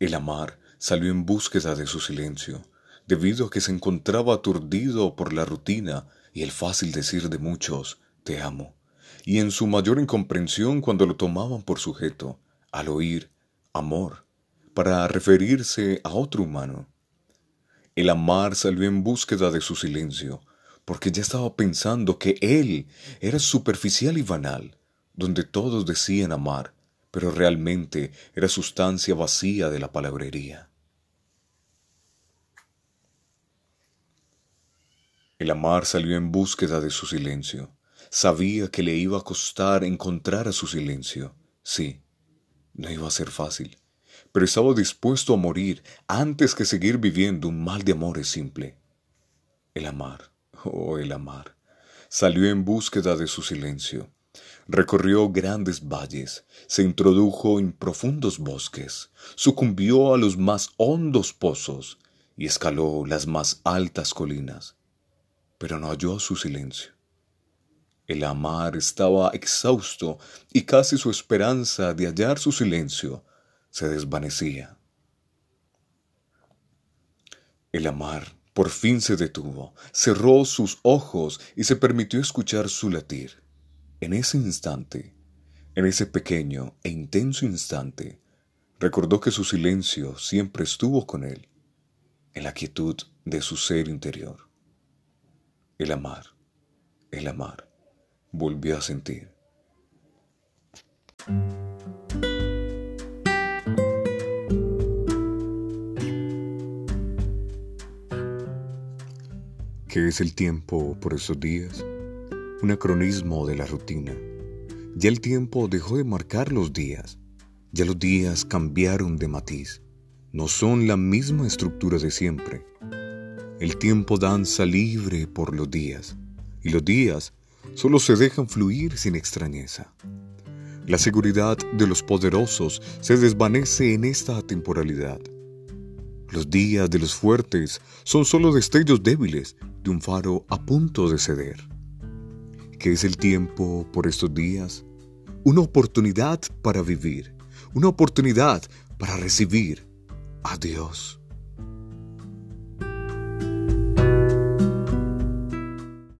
El amar salió en búsqueda de su silencio, debido a que se encontraba aturdido por la rutina y el fácil decir de muchos, te amo, y en su mayor incomprensión cuando lo tomaban por sujeto, al oír amor, para referirse a otro humano. El amar salió en búsqueda de su silencio, porque ya estaba pensando que él era superficial y banal, donde todos decían amar, pero realmente era sustancia vacía de la palabrería. El amar salió en búsqueda de su silencio. Sabía que le iba a costar encontrar a su silencio. Sí, no iba a ser fácil, pero estaba dispuesto a morir antes que seguir viviendo un mal de amores simple. El amar, oh el amar, salió en búsqueda de su silencio. Recorrió grandes valles, se introdujo en profundos bosques, sucumbió a los más hondos pozos y escaló las más altas colinas, pero no halló su silencio. El amar estaba exhausto y casi su esperanza de hallar su silencio se desvanecía. El amar por fin se detuvo, cerró sus ojos y se permitió escuchar su latir. En ese instante, en ese pequeño e intenso instante, recordó que su silencio siempre estuvo con él, en la quietud de su ser interior. El amar, el amar, volvió a sentir. ¿Qué es el tiempo por esos días? Un acronismo de la rutina. Ya el tiempo dejó de marcar los días, ya los días cambiaron de matiz, no son la misma estructura de siempre. El tiempo danza libre por los días, y los días solo se dejan fluir sin extrañeza. La seguridad de los poderosos se desvanece en esta temporalidad. Los días de los fuertes son solo destellos débiles de un faro a punto de ceder. ¿Qué es el tiempo por estos días? Una oportunidad para vivir, una oportunidad para recibir a Dios.